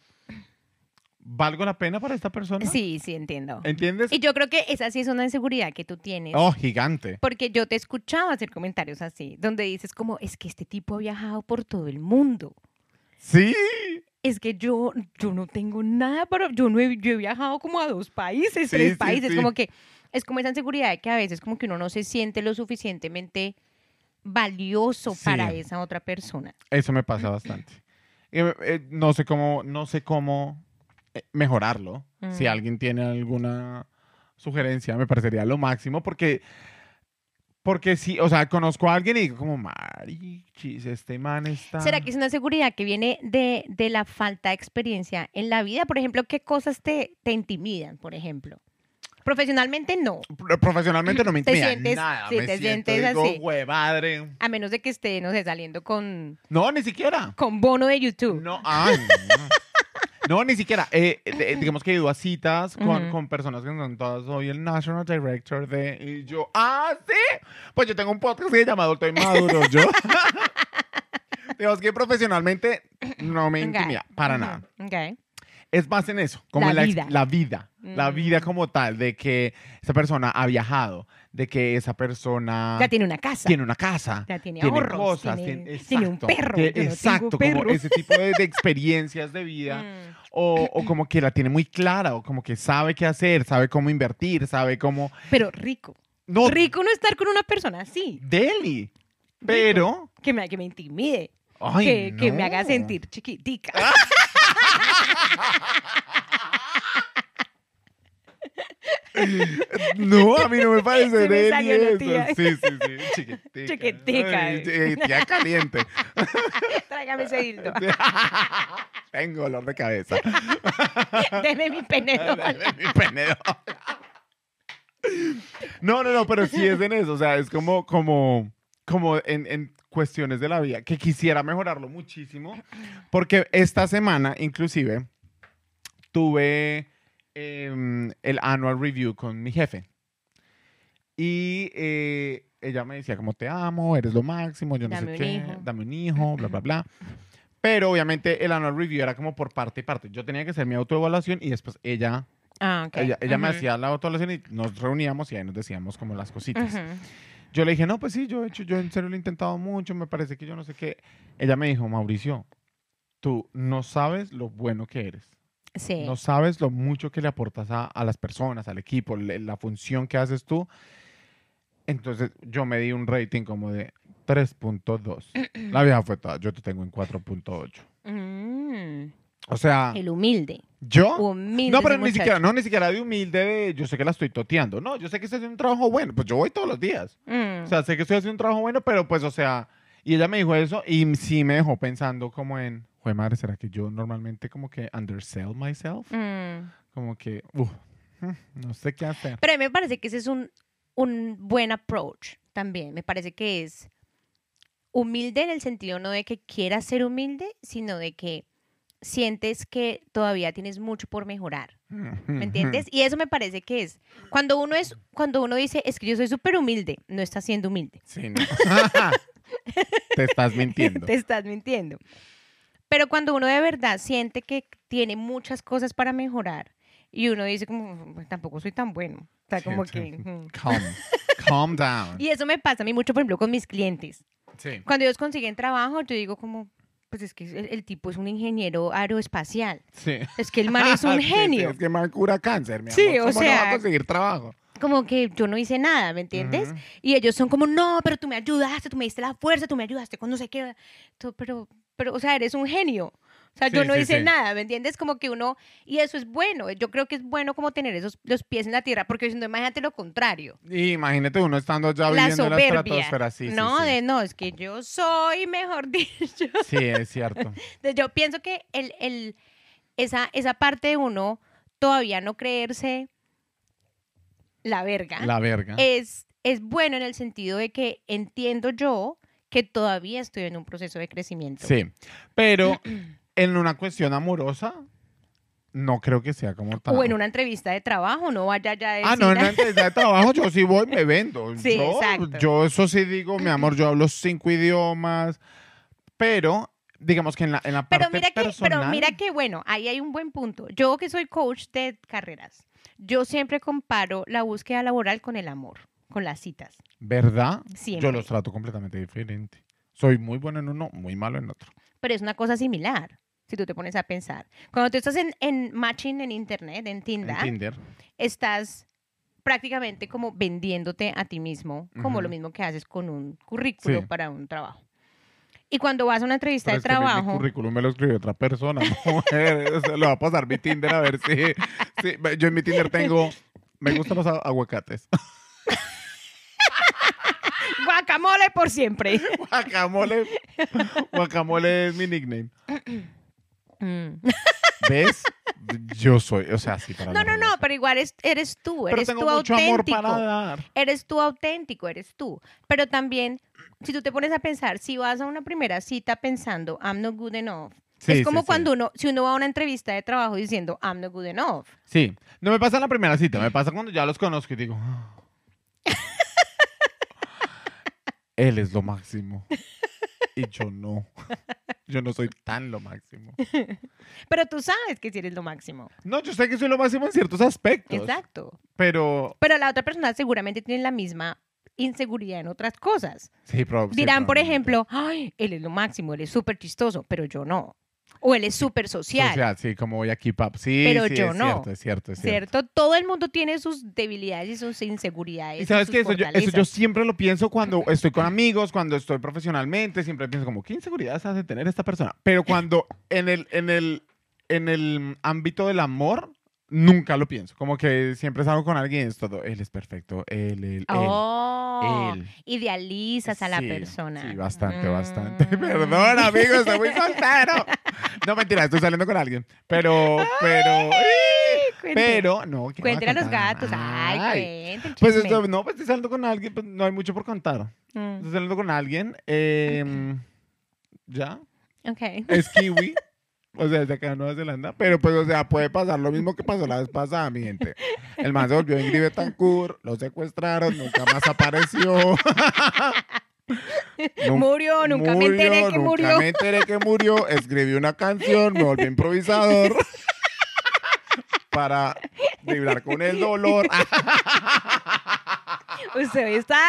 ¿valgo la pena para esta persona? Sí, sí, entiendo. ¿Entiendes? Y yo creo que esa sí es una inseguridad que tú tienes. Oh, gigante. Porque yo te escuchaba hacer comentarios así, donde dices como, es que este tipo ha viajado por todo el mundo. Sí. Es que yo, yo no tengo nada para... Yo, no he, yo he viajado como a dos países, Sí, tres sí, países. sí. Como que es como esa inseguridad de que a veces como que uno no se siente lo suficientemente valioso Sí. para esa otra persona. Eso me pasa bastante. Eh, no sé cómo, no sé cómo eh, mejorarlo. Si Mm. alguien tiene alguna sugerencia, me parecería lo máximo porque, porque sí, o sea, conozco a alguien y digo como, marichis, este man está... ¿Será que es una seguridad que viene de, de la falta de experiencia en la vida? Por ejemplo, ¿qué cosas te, te intimidan, por ejemplo? Profesionalmente no, Pro- Profesionalmente no me Te intimida sientes- nada. sí, me te siento, sientes digo, así. "Jue madre". a menos de que esté, no sé, saliendo con, No, ni siquiera. con bono de YouTube. No, ay, no. No, ni siquiera. Eh, eh, digamos que he ido a citas con, Ujú. con personas que son todas. Soy el National Director de. Y yo, ah, sí. Pues yo tengo un podcast que se llama Adulto Inmaduro. Yo. digamos que profesionalmente no me Ok. intimida para Ujú, nada. ok. Es más en eso, como La en la, vida. la vida. La vida Mm. como tal, de que esa persona ha viajado, de que esa persona Ya tiene una casa. tiene una casa, Ya tiene tiene ahorros, cosas, tiene- tiene, tiene un perro, no exacto, como perro. ese tipo de, de experiencias de vida. Mm. O, o como que la tiene muy clara, o como que sabe qué hacer, sabe cómo invertir, sabe cómo... Pero rico. No, Rico no estar con una persona así. Deli. Pero... Que me, que me intimide. Ay, que, que me haga no. sentir chiquitica. No, a mí no me parece salió la eso. tía. Sí, sí, sí, chiquitica. Chiquitica, Ay, eh. tía caliente. Tráigame ese dildo. Tengo dolor de cabeza. Deme mi penedor. Mi penedor. No, no, no, pero sí es en eso. O sea, es como, como, como en, en cuestiones de la vida que quisiera mejorarlo muchísimo. Porque esta semana, inclusive, tuve em, el annual review con mi jefe. Y eh, ella me decía como te amo, eres lo máximo, yo no Dame sé qué, hijo. dame un hijo, bla, bla, bla. Pero obviamente el annual review era como por parte y parte. Yo tenía que hacer mi autoevaluación y después ella Ah, ok. ella, ella me Ujú. hacía la autoevaluación y nos reuníamos y ahí nos decíamos como las cositas. Ujú. Yo le dije, no, pues sí, yo he hecho, yo en serio lo he intentado mucho, me parece que yo no sé qué. Ella me dijo, Mauricio, tú no sabes lo bueno que eres. Sí. No sabes lo mucho que le aportas a, a las personas, al equipo, le- la función que haces tú. Entonces yo me di un rating como de 3.2. la vieja fue toda, yo te tengo en 4.8. Mm, O sea, el humilde. yo... Humilde. No, pero ni muchacho. siquiera, no, ni siquiera de humilde de yo sé que la estoy toteando. No, yo sé que estoy haciendo un trabajo bueno. Pues yo voy todos los días. Mm. O sea, sé que estoy haciendo un trabajo bueno, pero pues, o sea, y ella me dijo eso y sí me dejó pensando como en, jue madre, ¿será que yo normalmente como que undersell myself? Mm. Como que, uff, no sé qué hacer. Pero a mí me parece que ese es un, un buen approach también. Me parece que es humilde en el sentido no de que quieras ser humilde, sino de que sientes que todavía tienes mucho por mejorar. ¿Me entiendes? Y eso me parece que es cuando uno es cuando uno dice, "Es que yo soy súper humilde", no estás siendo humilde. Sí, no. Te estás mintiendo. Te estás mintiendo. Pero cuando uno de verdad siente que tiene muchas cosas para mejorar y uno dice como, "Pues tampoco soy tan bueno. O sea, Sí, como sí. que... Calm. Calm down. Y eso me pasa a mí mucho, por ejemplo, con mis clientes. Sí. Cuando ellos consiguen trabajo, yo digo como, pues es que el, el tipo es un ingeniero aeroespacial. Sí. Es que el man es un Sí, sí, genio. es que man cura cáncer, mi Sí, amor. o ¿Cómo no va sea, a conseguir trabajo? Como que yo no hice nada, ¿me entiendes? Y ellos son como, no, pero tú me ayudaste, tú me diste la fuerza, tú me ayudaste con no sé qué. Pero, pero, o sea, eres un genio. O sea, yo no sí, hice sí. nada, ¿me entiendes? Como que uno, y eso es bueno, yo creo que es bueno como tener esos, los pies en la tierra, porque si no, imagínate lo contrario. Y imagínate uno estando ya la viviendo en la soberbia. estratosfera. Sí, no, de no, es que yo soy, mejor dicho. Sí, es cierto. Yo pienso que el, el, esa, esa parte de uno todavía no creerse la verga La verga. es, es bueno en el sentido de que entiendo yo que todavía estoy en un proceso de crecimiento. Sí, pero en una cuestión amorosa, no creo que sea como tal. O en una entrevista de trabajo, no vaya ya decir... Ah, no, en una entrevista de trabajo yo sí voy, me vendo. Sí, yo, exacto. yo eso sí digo, mi amor, yo hablo cinco idiomas, pero digamos que en la, en la parte Pero mira, que, personal... pero mira que, bueno, ahí hay un buen punto. Yo que soy coach de carreras, yo siempre comparo la búsqueda laboral con el amor, con las citas. ¿Verdad? Siempre. Yo los trato completamente diferente. Soy muy bueno en uno, muy malo en otro. Pero es una cosa similar, si tú te pones a pensar. Cuando tú estás en, en matching en internet, en En Tinder, Tinder. estás prácticamente como vendiéndote a ti mismo, como lo Ujú. mismo que haces con un currículo Sí. para un trabajo. Y cuando vas a una entrevista Pero de es que mi- trabajo, currículum me lo escribió otra persona, mujer. O sea, le va a pasar mi Tinder a ver si, si- Yo en mi Tinder tengo... Me gustan los aguacates. guacamole por siempre. Guacamole. Guacamole es mi nickname. Mm. ¿Ves? Yo soy, o sea, sí, para No, no, no, pero igual es- eres tú, Pero eres tengo tú mucho amor auténtico. para dar. Eres tú auténtico, eres tú. Pero también, si tú te pones a pensar, si vas a una primera cita pensando, I'm not good enough, Sí, es como sí. cuando uno, si uno va a una entrevista de trabajo diciendo, I'm not good enough. Sí, no me pasa en la primera cita, me pasa cuando ya los conozco y digo... "Ah". Él es lo máximo. Y yo no. Yo no soy tan lo máximo. Pero tú sabes que si eres lo máximo. No, yo sé que soy lo máximo en ciertos aspectos. Exacto. Pero... Pero la otra persona seguramente tiene la misma inseguridad en otras cosas. Sí, prob- sí, Dirán, por probablemente. ejemplo, ay, él es lo máximo, él es súper chistoso, pero yo no. O él es súper social. Social, sí, como voy a keep up. Sí, Pero sí, yo es no. cierto, es cierto, es cierto. ¿Cierto? Todo el mundo tiene sus debilidades y sus inseguridades. Y sabes que eso yo, eso yo fortalezas. siempre lo pienso cuando estoy con amigos, cuando estoy profesionalmente, siempre pienso como, ¿qué inseguridades hace tener esta persona? Pero cuando en el, en el, en el ámbito del amor, nunca lo pienso. Como que siempre salgo con alguien y es todo, él es perfecto, él, él, él. Oh, él. idealizas a la Sí, persona. Sí, bastante, Mm. bastante. Perdón, amigo, estoy muy soltero. No, mentira, estoy saliendo con alguien. Pero, pero, pero, no. ¿qué voy Cuéntale a los gatos. Ay, Ay. Pues esto, no, pues estoy saliendo con alguien, pues no hay mucho por contar. Mm, Estoy saliendo con alguien. eh, ¿Ya? Ok. Es kiwi. O sea, es de acá de Nueva Zelanda. Pero pues, o sea, puede pasar lo mismo que pasó la vez pasada, mi gente. El man se volvió Ingrid Betancourt, lo secuestraron, nunca más apareció. Murió, nunca me enteré que nunca murió. me enteré que murió. Escribí una canción, me volví improvisador. para vibrar con el dolor. Usted está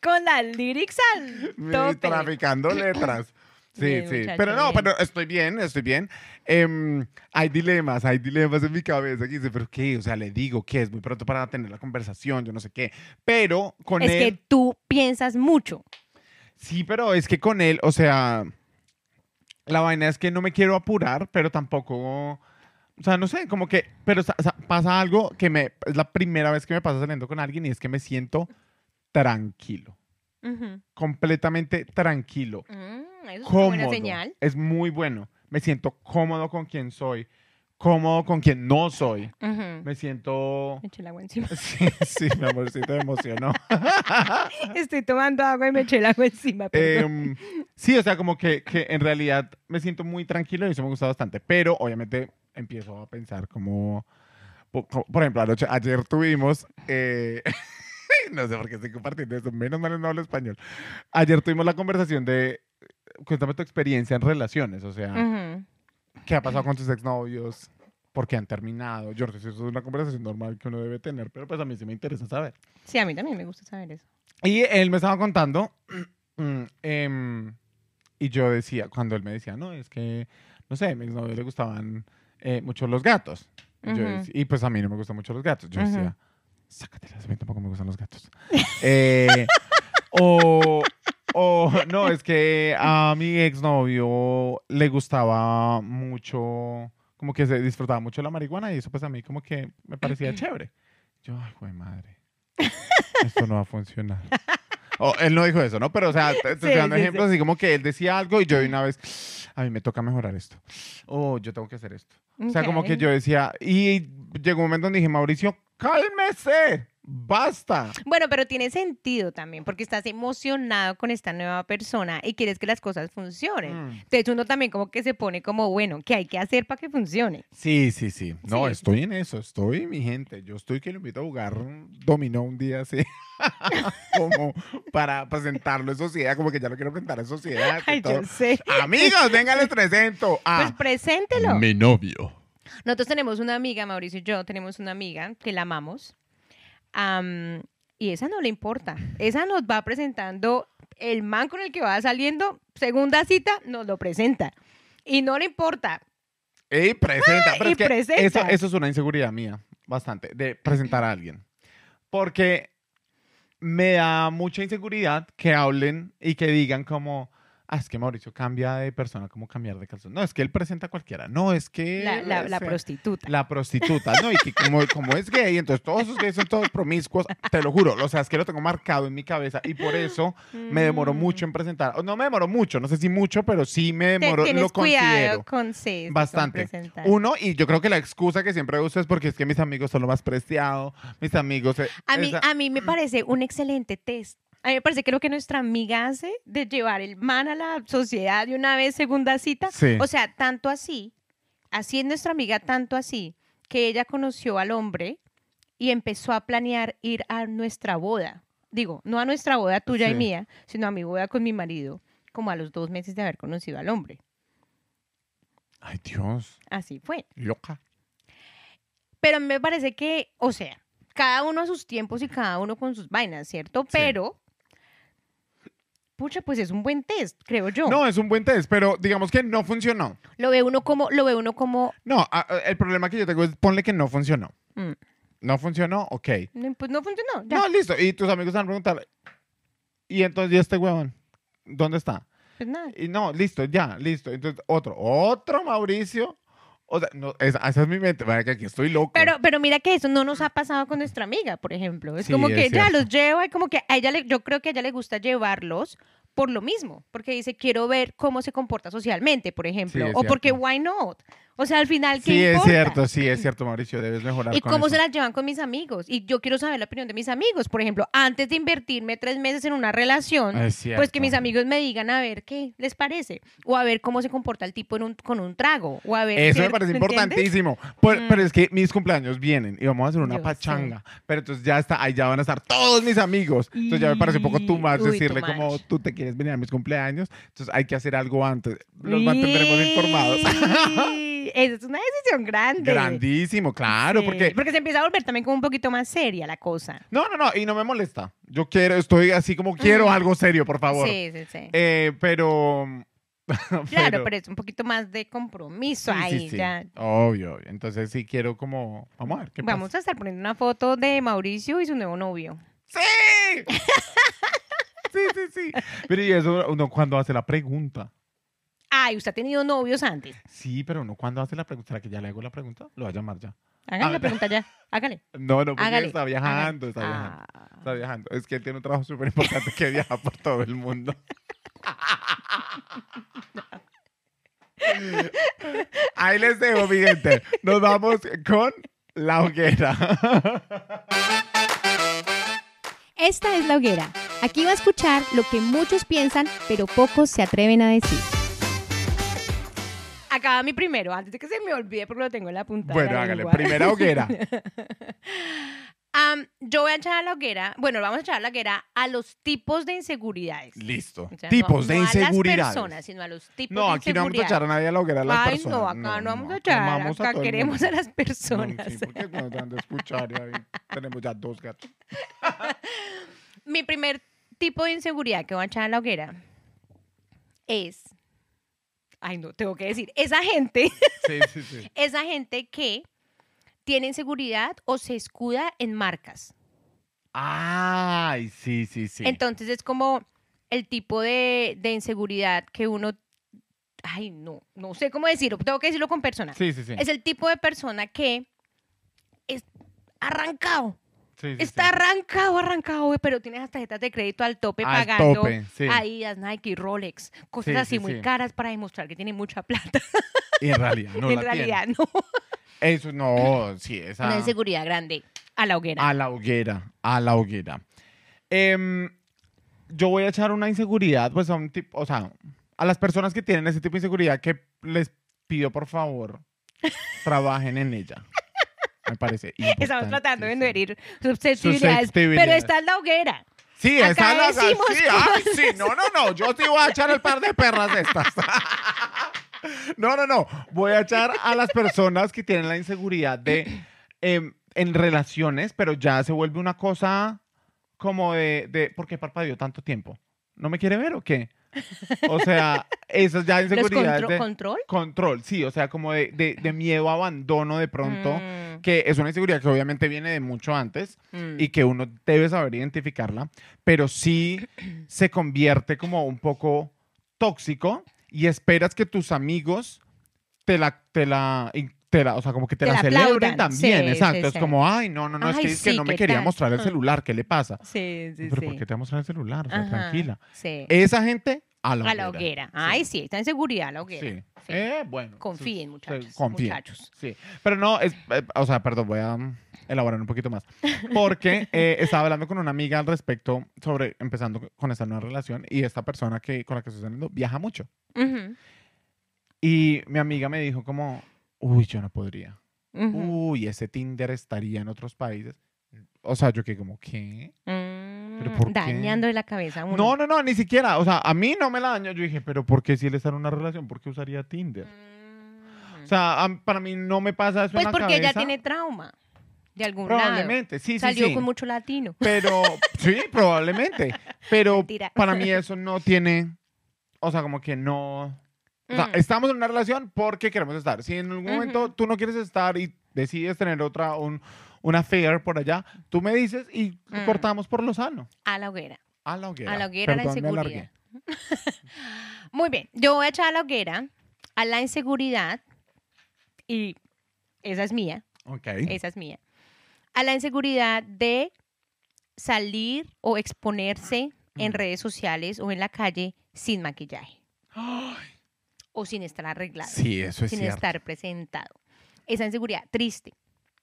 con las lyrics al tope. traficando letras. Sí, sí. pero no, bien. pero estoy bien, estoy bien. Em, hay dilemas, hay dilemas en mi cabeza que dice, pero qué, o sea, le digo que es muy pronto para tener la conversación, yo no sé qué. Pero con Es él, que tú piensas mucho. sí, pero es que con él, o sea, la vaina es que no me quiero apurar, pero tampoco, o sea, no sé, como que, pero sa- sa- pasa algo que me, es la primera vez que me pasa saliendo con alguien y es que me siento tranquilo, completamente tranquilo. Mm, eso es una cómodo. buena señal. Es muy bueno. Me siento cómodo con quien soy, cómodo con quien no soy. Me siento... Me eché el agua encima. Sí, sí, mi amorcito me emocionó. Estoy tomando agua y me eché el agua encima. Em, sí, o sea, como que, que en realidad me siento muy tranquilo y eso me gusta bastante. Pero obviamente empiezo a pensar como... po- co- Por ejemplo, anoche, ayer tuvimos... eh, no sé por qué estoy compartiendo eso. Menos mal no hablo español. Ayer tuvimos la conversación de... Cuéntame tu experiencia en relaciones. O sea... Ujú. ¿Qué ha pasado con tus exnovios? ¿Por qué han terminado? Yo no sé si eso es una conversación normal que uno debe tener, pero pues a mí sí me interesa saber. Sí, a mí también me gusta saber eso. Y él me estaba contando, mm, em, y yo decía, cuando él me decía, no, es que, no sé, a mi exnovio le gustaban eh, mucho los gatos. Y, yo Ujú. dec- y pues a mí no me gustan mucho los gatos. Yo Ujú. decía, sácatelas, a mí tampoco me gustan los gatos. Eh, o, O no, es que a mi exnovio le gustaba mucho, como que se disfrutaba mucho la marihuana y eso pues a mí como que me parecía chévere. Yo, ay, güey, madre, esto no va a funcionar. O, él no dijo eso, ¿no? Pero, o sea, te, te estoy Sí, dando sí, ejemplos así como que él decía algo y yo de una vez, a mí me toca mejorar esto. O yo tengo que hacer esto. O sea, como que yo decía, y llegó un momento donde dije, Mauricio, cálmese, basta. Bueno, pero tiene sentido también, porque estás emocionado con esta nueva persona y quieres que las cosas funcionen. Mm. Entonces uno también como que se pone como, bueno, ¿qué hay que hacer para que funcione? Sí, sí, sí. No, Sí. estoy en eso, estoy, mi gente. Yo estoy que lo invito a jugar dominó un día así. como para presentarlo en sociedad, como que ya lo quiero presentar en sociedad. Ay, yo sé. Amigos, vengan, les presento a Pues preséntelo. mi novio. Nosotros tenemos una amiga, Mauricio y yo tenemos una amiga que la amamos. am, y esa no le importa. Esa nos va presentando el man con el que va saliendo. Segunda cita, nos lo presenta. Y no le importa. Y presenta. Pero y es que presenta. Eso, eso es una inseguridad mía, bastante, de presentar a alguien. Porque me da mucha inseguridad que hablen y que digan como, ah, es que Mauricio cambia de persona, como cambiar de calzón. No, es que él presenta a cualquiera. No, es que... La, la- la ese- prostituta. La prostituta, ¿no? Y que como, como es gay, entonces todos esos gays son todos promiscuos, te lo juro. O sea, es que lo tengo marcado en mi cabeza y por eso me demoró Mm. mucho en presentar. O No me demoró mucho, no sé si mucho, pero sí me demoró, lo considero. con sí, con Bastante. presentar. Uno, y yo creo que la excusa que siempre uso es porque es que mis amigos son lo más preciado, mis amigos... eh, A mí, esa- a mí me parece un excelente test. A mí me parece que lo que nuestra amiga hace de llevar el man a la sociedad de una vez segunda cita, Sí. o sea, tanto así, así es nuestra amiga, tanto así, que ella conoció al hombre y empezó a planear ir a nuestra boda. Digo, no a nuestra boda tuya y mía, sino a mi boda con mi marido, como a los dos meses de haber conocido al hombre. Ay, Dios, Así fue. loca. Pero a mí me parece que, o sea, cada uno a sus tiempos y cada uno con sus vainas, ¿cierto? Pero, pucha, pues es un buen test, creo yo. No, es un buen test, pero digamos que no funcionó. Lo ve uno como, lo ve uno como, No, a- a- el problema que yo tengo es ponle que no funcionó. mm, No funcionó, ok. no, pues no funcionó. Ya, No, listo. Y tus amigos van a preguntar, ¿y entonces ¿y este huevón? ¿Dónde está? pues nada. Y no, listo, ya, listo. Entonces, otro, otro Mauricio. O sea, no, esa, esa es mi mente. Vaya que aquí estoy loco. Pero, pero mira que eso no nos ha pasado con nuestra amiga, por ejemplo. Es Sí, como es que ya los lleva y como que a ella le, yo creo que a ella le gusta llevarlos por lo mismo, porque dice, quiero ver cómo se comporta socialmente, por ejemplo, es o porque cierto. why not? O sea, al final, ¿qué sí, es importa? cierto, sí, es cierto, Mauricio. Debes mejorar ¿Y con cómo eso. se las llevan con mis amigos? Y yo quiero saber la opinión de mis amigos. Por ejemplo, antes de invertirme tres meses en una relación, Es pues que mis amigos me digan a ver qué les parece. O a ver cómo se comporta el tipo en un- con un trago. O a ver Eso qué- me parece importantísimo. Por- Mm. Pero es que mis cumpleaños vienen y vamos a hacer una Yo sé. pachanga. Pero entonces ya está, ahí ya van a estar todos mis amigos. Entonces ya me parece un poco too much Uy, decirle too como much. tú te quieres venir a mis cumpleaños. Entonces hay que hacer algo antes. Los mantendremos informados. Esa es una decisión grande. Grandísimo, claro, Sí, porque Porque se empieza a volver también como un poquito más seria la cosa. No, no, no, y no me molesta. Yo quiero, estoy así como quiero algo serio, por favor. Sí, sí, sí. Eh, pero. claro, pero es un poquito más de compromiso sí, ahí. sí. ya. Obvio, obvio. Entonces sí quiero como. Vamos a ver qué Vamos a estar poniendo una foto de Mauricio y su nuevo novio. ¡Sí! sí, sí, sí. Pero y eso uno cuando hace la pregunta. Ay, usted ha tenido novios antes. Sí, pero uno cuando hace la pregunta. ¿Será que ya le hago la pregunta? Lo voy a llamar ya. Hágale la ver. pregunta ya. Hágale. No, no, porque Hágale. está viajando, está viajando. Ah. Está viajando. Es que él tiene un trabajo súper importante que viaja por todo el mundo. Ahí les dejo, mi gente. Nos vamos con la hoguera. Esta es la hoguera. Aquí va a escuchar lo que muchos piensan, pero pocos se atreven a decir. Acaba mi primero, antes de que se me olvide porque lo tengo en la punta. de Bueno, la hágale. lengua. Primera hoguera. Yo voy a echar a la hoguera, bueno, vamos a echar a la hoguera a los tipos de inseguridades. Listo. O sea, Tipos no- de no a las personas, sino a los tipos No, de aquí no vamos a echar a nadie a la hoguera a las Ay, personas. no, acá no, vamos a echar, a acá queremos a las No, personas. sí, porque de escuchar tenemos ya dos gatos. Mi primer tipo de inseguridad que voy a echar a la hoguera es, ay no, tengo que decir, esa gente, Sí, sí, sí. esa gente que tiene inseguridad o se escuda en marcas. Ay, sí, sí, sí. Entonces es como, el tipo de, de inseguridad que uno, ay, no, no sé cómo decirlo, tengo que decirlo con persona. Sí, sí, sí. Es el tipo de persona que es arrancado, Sí, sí, está sí. arrancado, arrancado, pero tienes las tarjetas de crédito al tope Al pagando tope, sí. Adidas, Nike, Rolex, cosas Sí, así sí, muy caras para demostrar que tiene mucha plata. Y en realidad no en la tiene. realidad, no. Eso no, sí, esa... Una inseguridad grande a la hoguera. A la hoguera, a la hoguera. Em, yo voy a echar una inseguridad, pues a un tipo, o sea, a las personas que tienen ese tipo de inseguridad que les pido por favor trabajen en ella. Me parece. Estamos tratando de importantísimo. herir susceptibilidades, pero Susceptibilidades. está en la hoguera. Sí, Acá esa es la decimos sí, ay, sí, no, no, no, yo te voy a echar el par de perras estas. No, no, no, voy a echar a las personas que tienen la inseguridad de em, en relaciones, pero ya se vuelve una cosa como de, de ¿por qué parpadeó tanto tiempo? ¿No me quiere ver o qué? O sea, esas ya ¿Los inseguridades contro- de control? control, sí, o sea, como de, de, de miedo, abandono de pronto, Mm, que es una inseguridad que obviamente viene de mucho antes, mm. y que uno debe saber identificarla, pero sí se convierte como un poco tóxico y esperas que tus amigos te la, te la, te la- o sea, como que te, Te la, la celebren también, Sí, exacto. sí, es sí. como, ay, no, no, no, es que, es que sí, no me ¿qué quería tal? mostrar el celular, ¿qué le pasa? Sí, sí, pero. ¿por qué te va a mostrar el celular? O sea, Ajá, tranquila. Sí. Esa gente, a la a la hoguera. Ay, sí, está en seguridad la hoguera. Sí. Sí. Eh, bueno. Confíen, muchachos. confíen. muchachos. Sí, pero no, es, eh, o sea, perdón, voy a elaborar un poquito más. Porque eh, estaba hablando con una amiga al respecto sobre empezando con esta nueva relación y esta persona que, con la que estoy saliendo viaja mucho. Ujú, Y mi amiga me dijo como, uy, yo no podría. Uy, ese Tinder estaría en otros países. O sea, yo que como, ¿qué? Mm, ¿Pero qué? Dañando la cabeza a uno. No, no, no, ni siquiera. O sea, a mí no me la dañó. Yo dije, pero ¿por qué si él está en una relación? ¿Por qué usaría Tinder? Mm. O sea, a- para mí no me pasa eso pues en la porque ella tiene trauma. De algún lado. Probablemente, sí, sí, Salió sí. con mucho latino. Pero, sí, probablemente. Pero Mentira. para mí eso no tiene, o sea, como que no... O sea, Mm. estamos en una relación porque queremos estar. Si en algún momento tú no quieres estar y decides tener otra, un, una affair por allá, tú me dices y Mm. cortamos por lo sano. A la hoguera. A la hoguera. A la hoguera, la Perdón, me inseguridad. Muy bien, yo voy a echar a la hoguera a la inseguridad y esa es mía, Ok. esa es mía. A la inseguridad de salir o exponerse en Mm. redes sociales o en la calle sin maquillaje Ay, o sin estar arreglado, sí, eso es sin cierto. estar presentado. Esa inseguridad, triste.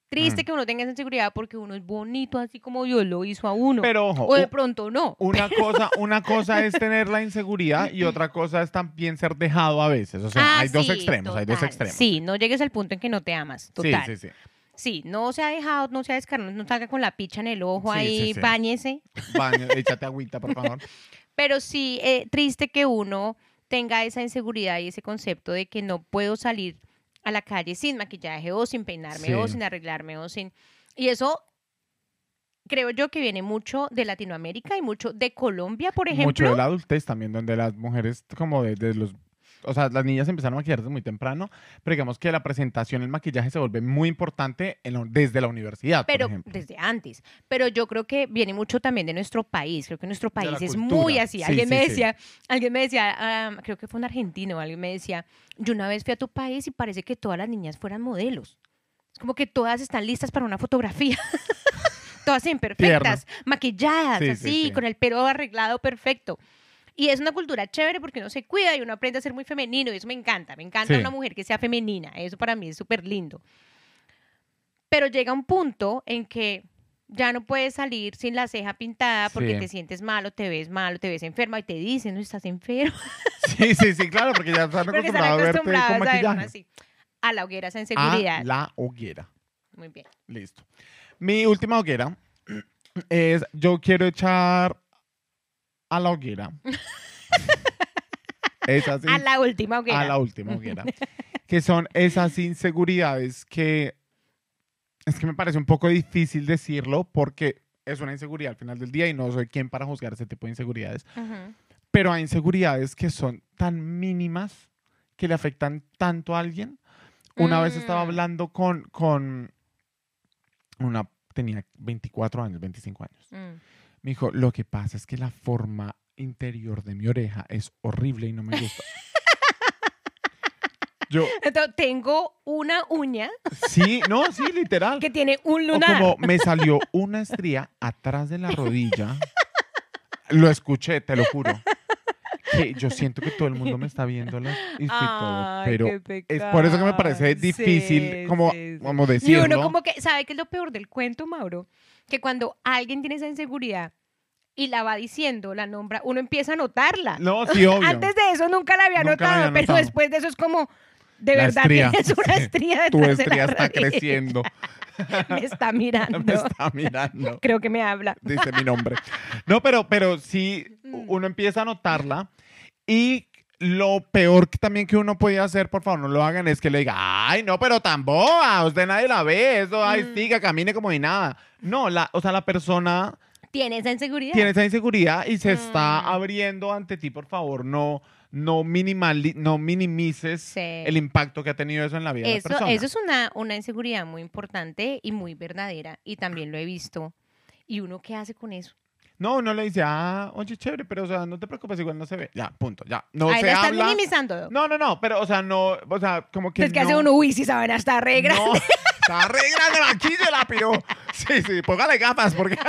Triste Mm. que uno tenga esa inseguridad porque uno es bonito así como Dios lo hizo a uno. Pero ojo, o de pronto no. una cosa, una cosa es tener la inseguridad y otra cosa es también ser dejado a veces. O sea, Ah, hay dos extremos, hay dos total. extremos. Sí, no llegues al punto en que no te amas. Total. sí, sí, sí. Sí, no se ha dejado, no se ha descarnado, no salga con la picha en el ojo Sí, ahí, sí, sí. báñese. Baño, échate agüita, por favor. Pero sí, eh, triste que uno tenga esa inseguridad y ese concepto de que no puedo salir a la calle sin maquillaje o sin peinarme o sin arreglarme o sin... Y eso creo yo que viene mucho de Latinoamérica y mucho de Colombia, por Mucho ejemplo. de la adultez también, donde las mujeres, como desde los. O sea, las niñas empezaron a maquillarse muy temprano, pero digamos que la presentación, el maquillaje se vuelve muy importante en la- desde la universidad, pero por desde antes. Pero yo creo que viene mucho también de nuestro país. Creo que nuestro país es cultura. muy así. Sí, alguien sí, me sí. decía, alguien me decía, ah, creo que fue un argentino, alguien me decía, yo una vez fui a tu país y parece que todas las niñas fueran modelos. Es como que todas están listas para una fotografía. todas imperfectas, maquilladas, Sí, sí, así, sí. con el pelo arreglado perfecto. Y es una cultura chévere porque uno se cuida y uno aprende a ser muy femenino y eso me encanta. Me encanta Sí. una mujer que sea femenina. Eso para mí es súper lindo. Pero llega un punto en que ya no puedes salir sin la ceja pintada porque Sí. te sientes malo, te ves malo, te ves enferma y te dicen, no estás enfermo. Sí, sí, sí, claro, porque ya están acostumbrados a verte con a así. La hoguera esa A la hoguera. Muy bien. Listo. Mi última hoguera es: yo quiero echar a la hoguera. Esas A la última hoguera. a la última hoguera. que son esas inseguridades que es que me parece un poco difícil decirlo porque es una inseguridad al final del día y no soy quien para juzgar ese tipo de inseguridades. Ujú. Pero hay inseguridades que son tan mínimas que le afectan tanto a alguien. Una vez estaba Mm. hablando con, con una, tenía 24 años, 25 años. Mm. Me dijo, lo que pasa es que la forma interior de mi oreja es horrible y no me gusta. Yo, Entonces, tengo una uña sí, no, sí, literal. que tiene un O lunar. como me salió una estría atrás de la rodilla. Lo escuché, te lo juro. Que yo siento que todo el mundo me está viendo las- y todo, pero es por eso que me parece difícil Sí, como, sí, sí. como Y decirlo. uno como que, ¿sabe qué es lo peor del cuento, Mauro? Que cuando alguien tiene esa inseguridad y la va diciendo, la nombra, uno empieza a notarla. No, sí, obvio. Antes de eso nunca la había Nunca la notado, pero después de eso es como, de La verdad estría. tienes una estría tu de la estría está creciendo. Me está mirando. me está mirando. Creo que me habla. Dice mi nombre. No, pero, pero sí, Mm. uno empieza a notarla y lo peor que también que uno puede hacer, por favor, no lo hagan, es que le diga, ay, no, pero tan boba, usted nadie la ve, eso, ay, Mm. siga, camine como ni nada. No, la, o sea, la persona Tiene esa inseguridad. tiene esa inseguridad y se está Mm. abriendo ante ti, por favor, no, no, minimali- no minimices Sí. el impacto que ha tenido eso en la vida de la persona. eso es una, una inseguridad muy importante y muy verdadera y también lo he visto. ¿Y uno qué hace con eso? No, uno le dice, ah, oye, chévere, pero, o sea, no te preocupes, igual no se ve. Ya, punto, ya. No Ahí se la están habla. minimizando. No, no, no, pero, o sea, no, o sea, como que es que no. hace uno, uy, si saben, hasta re grande. No, está re grande, pero. Sí, sí, póngale gafas, porque.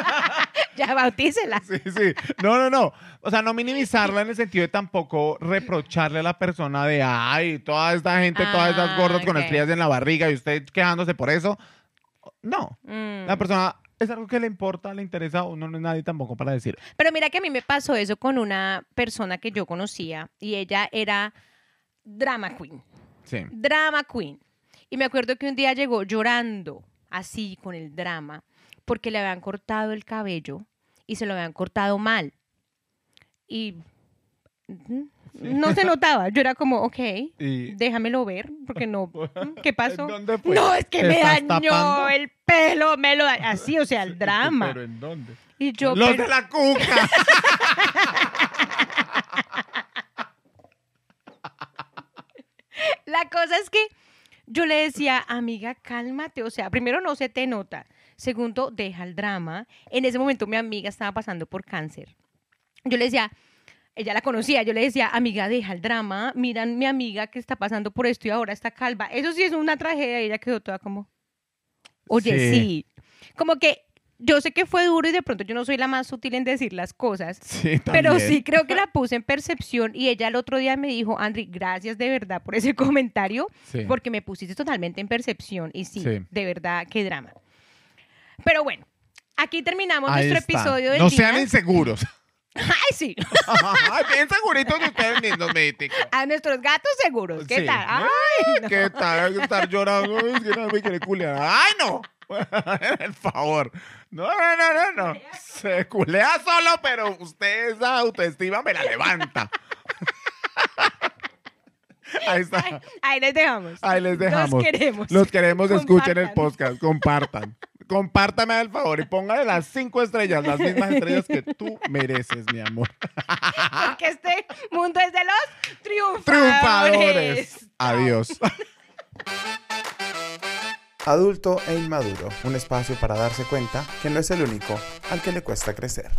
Ya bautícela. Sí, sí. No, no, no. O sea, no minimizarla en el sentido de tampoco reprocharle a la persona de, ay, toda esta gente, todas estas Ah, gordas con estrías en la barriga y usted quejándose por eso. No. Mm. La persona es algo que le importa, le interesa, uno no es nadie tampoco para decir. Pero mira que a mí me pasó eso con una persona que yo conocía y ella era drama queen. Sí. Drama queen. Y me acuerdo que un día llegó llorando, así con el drama, porque le habían cortado el cabello y se lo habían cortado mal. Y no se notaba. Yo era como, ok, Y. déjamelo ver, porque no. ¿Qué pasó? ¿En dónde fue? No, es que ¿Te me dañó tapando? el pelo, me lo dañó. Así, o sea, el drama. ¿Pero en dónde? Y yo, Los pero- de la cuca. La cosa es que yo le decía, amiga, cálmate. O sea, primero no se te nota. Segundo, deja el drama. En ese momento mi amiga estaba pasando por cáncer. Yo le decía, ella la conocía, yo le decía, amiga, deja el drama. Mira mi amiga que está pasando por esto y ahora está calva. Eso sí es una tragedia. Y ella quedó toda como, oye, Sí. sí. Como que yo sé que fue duro y de pronto yo no soy la más sutil en decir las cosas. Sí, Pero sí creo que la puse en percepción y ella el otro día me dijo, Andri, gracias de verdad por ese comentario, Sí. porque me pusiste totalmente en percepción y sí, Sí. de verdad, qué drama. Pero bueno, aquí terminamos Ahí nuestro está. episodio del No día. sean inseguros. Ay, sí, bien seguritos de ustedes mismos, mítico. a nuestros gatos seguros, ¿qué Sí. tal? Ay, no. ¿Qué tal? Hay que estar llorando. Es que no me quiere culiar. ¡Ay, no! Por favor. No, no, no, no, no. Se culea solo, pero usted esa autoestima me la levanta. Ahí está. Ahí les dejamos. Ahí les dejamos. Los queremos. Los queremos, escuchen el podcast, compartan. Compártame al favor y póngale las cinco estrellas, las mismas estrellas que tú mereces, mi amor. Porque este mundo es de los triunfadores. Triunfadores. Adiós. Adulto e inmaduro, un espacio para darse cuenta que no es el único al que le cuesta crecer.